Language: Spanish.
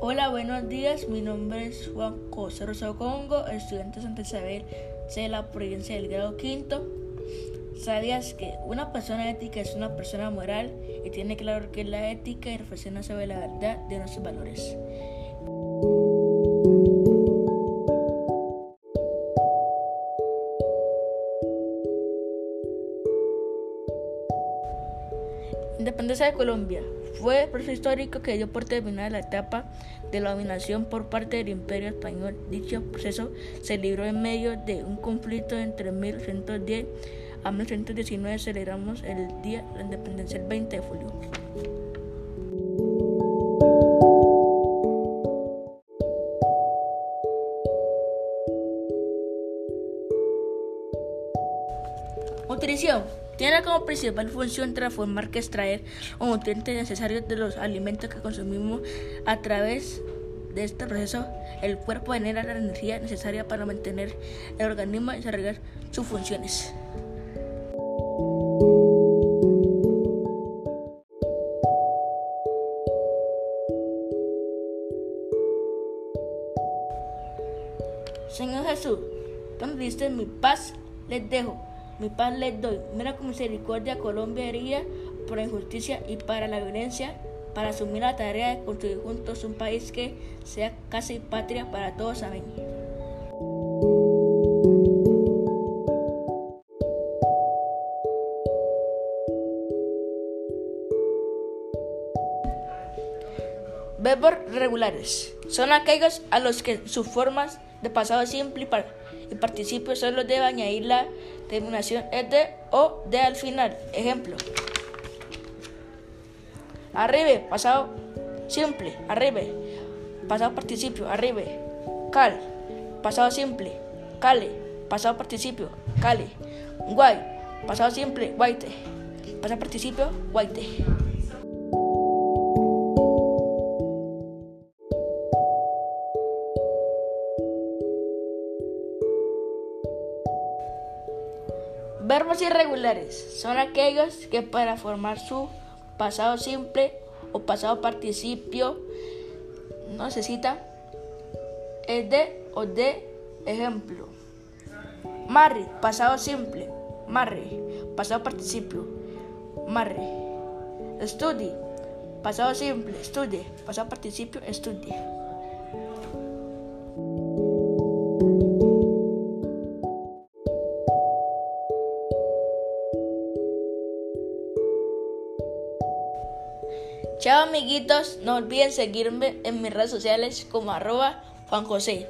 Hola, buenos días. Mi nombre es Juan José Rosario Congo, estudiante de Santa Isabel de la provincia del grado quinto. ¿Sabías que una persona ética es una persona moral y tiene claro qué es la ética y reflexiona sobre la verdad de nuestros valores? Independencia de Colombia. Fue el proceso histórico que dio por terminada la etapa de la dominación por parte del Imperio Español. Dicho proceso se libró en medio de un conflicto entre 1110 a 1119. Celebramos el Día de la Independencia el 20 de julio. Nutrición. Tiene como principal función transformar que extraer los nutrientes necesarios de los alimentos que consumimos a través de este proceso. El cuerpo genera la energía necesaria para mantener el organismo y desarrollar sus funciones. Señor Jesús, tú diste mi paz, les dejo. Mi paz les doy. Mira con misericordia Colombia herida por la injusticia y para la violencia, para asumir la tarea de construir juntos un país que sea casa y patria para todos. Amén. Verbos regulares son aquellos a los que sus formas pasado simple y, par y participio solo debe añadir la terminación es de o de al final. Ejemplo. Arribe, pasado simple, arribe. Pasado participio, arribe. Cal, pasado simple, cale. Pasado participio, cale. Guay, pasado simple, guaite. Pasado participio, guaite. Verbos irregulares son aquellos que para formar su pasado simple o pasado participio necesita el de o de ejemplo. Marry, pasado simple. Marry, pasado participio. Marry. Study, pasado simple. Estudie, pasado participio. Estudie. Chao amiguitos, no olviden seguirme en mis redes sociales como arroba Juan José.